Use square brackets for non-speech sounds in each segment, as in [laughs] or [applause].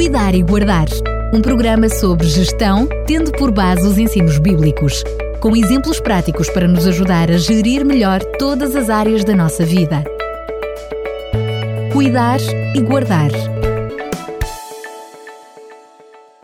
Cuidar e Guardar, um programa sobre gestão, tendo por base os ensinos bíblicos, com exemplos práticos para nos ajudar a gerir melhor todas as áreas da nossa vida. Cuidar e Guardar.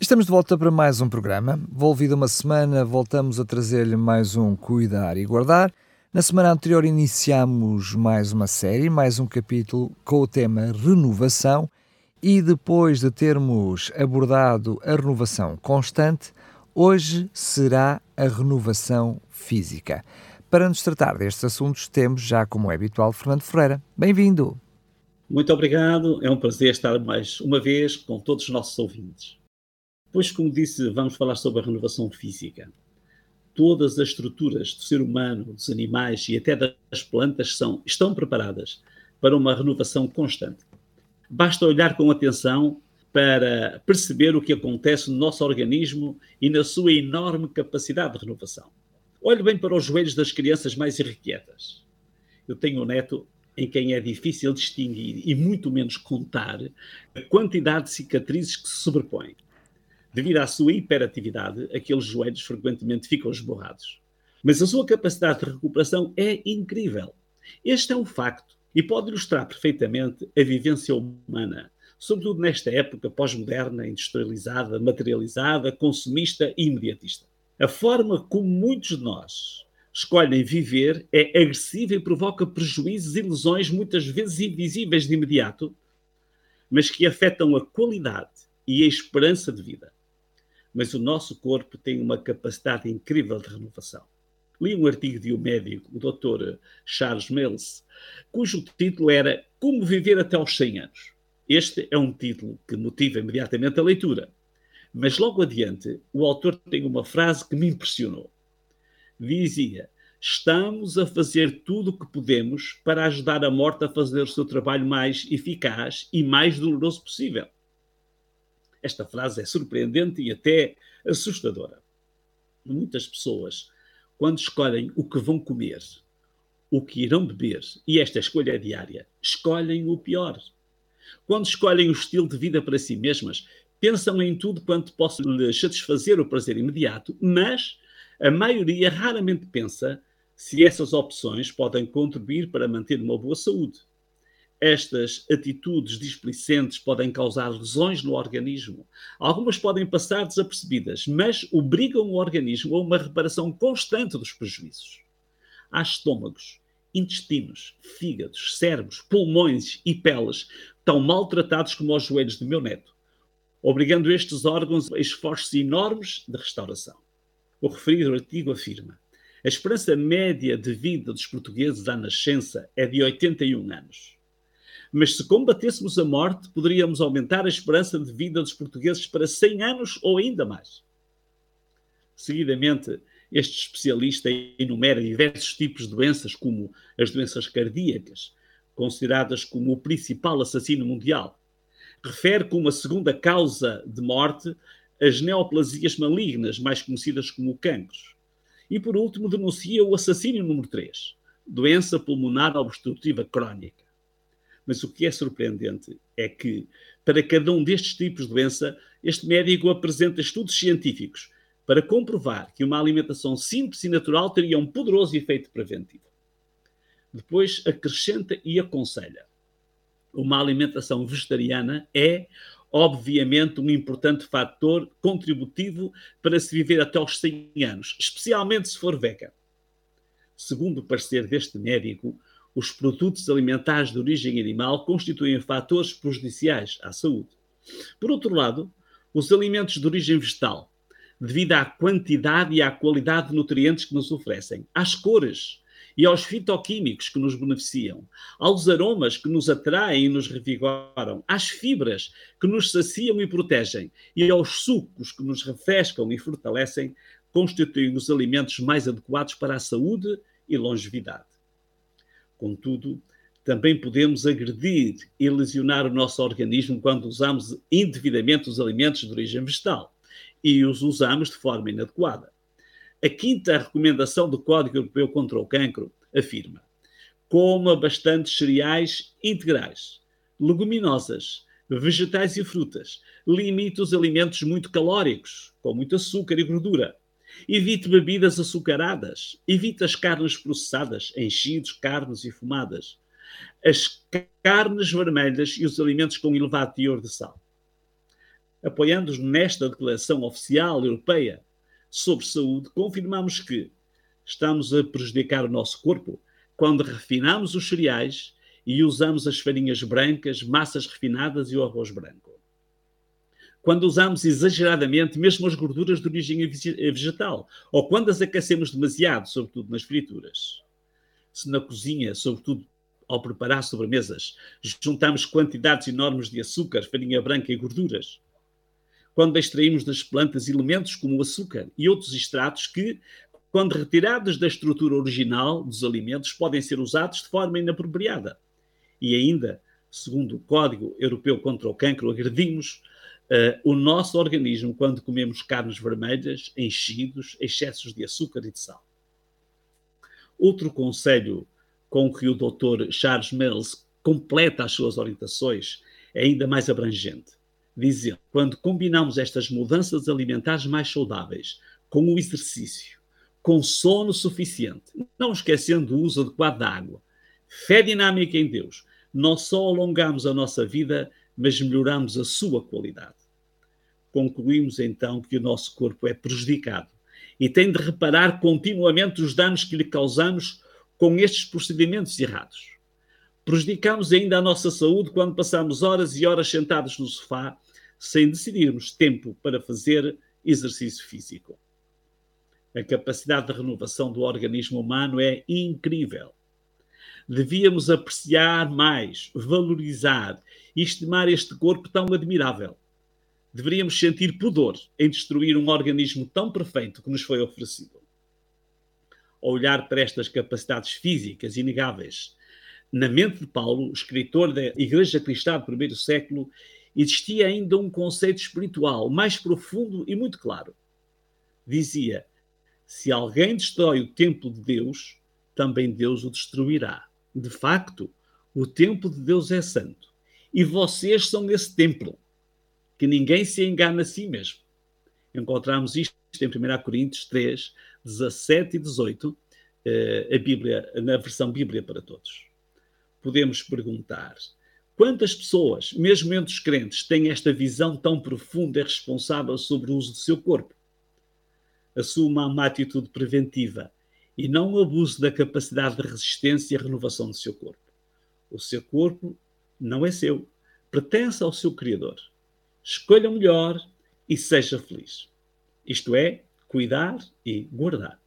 Estamos de volta para mais um programa. Volvido uma semana, voltamos a trazer-lhe mais um Cuidar e Guardar. Na semana anterior iniciamos mais uma série, mais um capítulo com o tema renovação e depois de termos abordado a renovação constante, hoje será a renovação física. Para nos tratar destes assuntos, temos já como é habitual Fernando Ferreira. Bem-vindo! Muito obrigado, é um prazer estar mais uma vez com todos os nossos ouvintes. Pois, como disse, vamos falar sobre a renovação física todas as estruturas do ser humano, dos animais e até das plantas são, estão preparadas para uma renovação constante. Basta olhar com atenção para perceber o que acontece no nosso organismo e na sua enorme capacidade de renovação. Olhe bem para os joelhos das crianças mais irrequietas. Eu tenho um neto em quem é difícil distinguir e muito menos contar a quantidade de cicatrizes que se sobrepõem. Devido à sua hiperatividade, aqueles joelhos frequentemente ficam esborrados. Mas a sua capacidade de recuperação é incrível. Este é um facto e pode ilustrar perfeitamente a vivência humana, sobretudo nesta época pós-moderna, industrializada, materializada, consumista e imediatista. A forma como muitos de nós escolhem viver é agressiva e provoca prejuízos e lesões muitas vezes invisíveis de imediato, mas que afetam a qualidade e a esperança de vida mas o nosso corpo tem uma capacidade incrível de renovação. Li um artigo de um médico, o Dr. Charles Mills, cujo título era Como Viver até aos 100 anos. Este é um título que motiva imediatamente a leitura. Mas logo adiante, o autor tem uma frase que me impressionou. Dizia: Estamos a fazer tudo o que podemos para ajudar a morte a fazer o seu trabalho mais eficaz e mais doloroso possível. Esta frase é surpreendente e até assustadora. Muitas pessoas, quando escolhem o que vão comer, o que irão beber, e esta escolha é diária, escolhem o pior. Quando escolhem o estilo de vida para si mesmas, pensam em tudo quanto possa lhes satisfazer o prazer imediato, mas a maioria raramente pensa se essas opções podem contribuir para manter uma boa saúde. Estas atitudes displicentes podem causar lesões no organismo. Algumas podem passar desapercebidas, mas obrigam o organismo a uma reparação constante dos prejuízos. Há estômagos, intestinos, fígados, cérebros, pulmões e peles tão maltratados como os joelhos do meu neto, obrigando estes órgãos a esforços enormes de restauração. O referido artigo afirma: a esperança média de vida dos portugueses à nascença é de 81 anos. Mas se combatêssemos a morte, poderíamos aumentar a esperança de vida dos portugueses para 100 anos ou ainda mais. Seguidamente, este especialista enumera diversos tipos de doenças, como as doenças cardíacas, consideradas como o principal assassino mundial. Refere como a segunda causa de morte as neoplasias malignas, mais conhecidas como cancros. E, por último, denuncia o assassínio número 3, doença pulmonar obstrutiva crónica. Mas o que é surpreendente é que, para cada um destes tipos de doença, este médico apresenta estudos científicos para comprovar que uma alimentação simples e natural teria um poderoso efeito preventivo. Depois acrescenta e aconselha. Uma alimentação vegetariana é, obviamente, um importante fator contributivo para se viver até aos 100 anos, especialmente se for vegan. Segundo o parecer deste médico, os produtos alimentares de origem animal constituem fatores prejudiciais à saúde. Por outro lado, os alimentos de origem vegetal, devido à quantidade e à qualidade de nutrientes que nos oferecem, às cores e aos fitoquímicos que nos beneficiam, aos aromas que nos atraem e nos revigoram, às fibras que nos saciam e protegem e aos sucos que nos refrescam e fortalecem, constituem os alimentos mais adequados para a saúde e longevidade. Contudo, também podemos agredir e lesionar o nosso organismo quando usamos indevidamente os alimentos de origem vegetal e os usamos de forma inadequada. A quinta recomendação do Código Europeu contra o Cancro afirma: coma bastantes cereais integrais, leguminosas, vegetais e frutas. Limite os alimentos muito calóricos, com muito açúcar e gordura. Evite bebidas açucaradas. Evite as carnes processadas, enchidos, carnes e fumadas. As carnes vermelhas e os alimentos com elevado teor de sal. Apoiando-nos nesta declaração oficial europeia sobre saúde, confirmamos que estamos a prejudicar o nosso corpo quando refinamos os cereais e usamos as farinhas brancas, massas refinadas e o arroz branco. Quando usamos exageradamente mesmo as gorduras de origem vegetal, ou quando as aquecemos demasiado, sobretudo nas frituras. Se na cozinha, sobretudo ao preparar sobremesas, juntamos quantidades enormes de açúcar, farinha branca e gorduras. Quando extraímos das plantas elementos como o açúcar e outros extratos que, quando retirados da estrutura original dos alimentos, podem ser usados de forma inapropriada e ainda, segundo o Código Europeu contra o Cancro, agredimos uh, o nosso organismo quando comemos carnes vermelhas, enchidos, excessos de açúcar e de sal. Outro conselho com que o Dr. Charles Mills completa as suas orientações é ainda mais abrangente. Dizendo, quando combinamos estas mudanças alimentares mais saudáveis com o exercício, com sono suficiente, não esquecendo o uso adequado da água, fé dinâmica em Deus, não só alongamos a nossa vida, mas melhoramos a sua qualidade. Concluímos então que o nosso corpo é prejudicado e tem de reparar continuamente os danos que lhe causamos com estes procedimentos errados. Prejudicamos ainda a nossa saúde quando passamos horas e horas sentados no sofá sem decidirmos tempo para fazer exercício físico. A capacidade de renovação do organismo humano é incrível devíamos apreciar mais, valorizar e estimar este corpo tão admirável. Deveríamos sentir pudor em destruir um organismo tão perfeito que nos foi oferecido. Ao olhar para estas capacidades físicas inegáveis, na mente de Paulo, escritor da Igreja Cristã do primeiro século, existia ainda um conceito espiritual mais profundo e muito claro. Dizia: se alguém destrói o templo de Deus, também Deus o destruirá. De facto, o templo de Deus é santo. E vocês são esse templo. Que ninguém se engane a si mesmo. Encontramos isto em 1 Coríntios 3, 17 e 18, eh, a Bíblia, na versão Bíblia para todos. Podemos perguntar: quantas pessoas, mesmo entre os crentes, têm esta visão tão profunda e responsável sobre o uso do seu corpo? Assuma uma atitude preventiva e não abuse da capacidade de resistência e renovação do seu corpo. O seu corpo não é seu, pertence ao seu Criador. Escolha o melhor e seja feliz. Isto é, cuidar e guardar.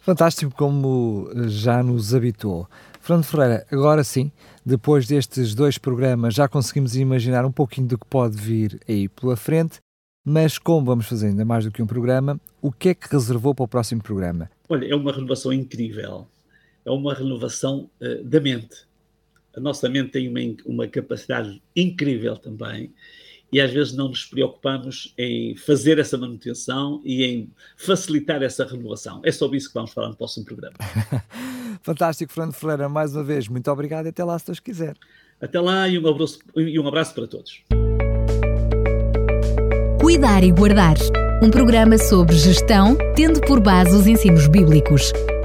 Fantástico como já nos habituou. Fernando Ferreira, agora sim, depois destes dois programas, já conseguimos imaginar um pouquinho do que pode vir aí pela frente, mas como vamos fazer ainda mais do que um programa, o que é que reservou para o próximo programa? Olha, é uma renovação incrível. É uma renovação uh, da mente. A nossa mente tem uma, uma capacidade incrível também e às vezes não nos preocupamos em fazer essa manutenção e em facilitar essa renovação. É sobre isso que vamos falar no próximo programa. [laughs] Fantástico, Fernando Ferreira, mais uma vez, muito obrigado e até lá se Deus quiser. Até lá e um abraço, e um abraço para todos. Cuidar e Guardar um programa sobre gestão, tendo por base os ensinos bíblicos,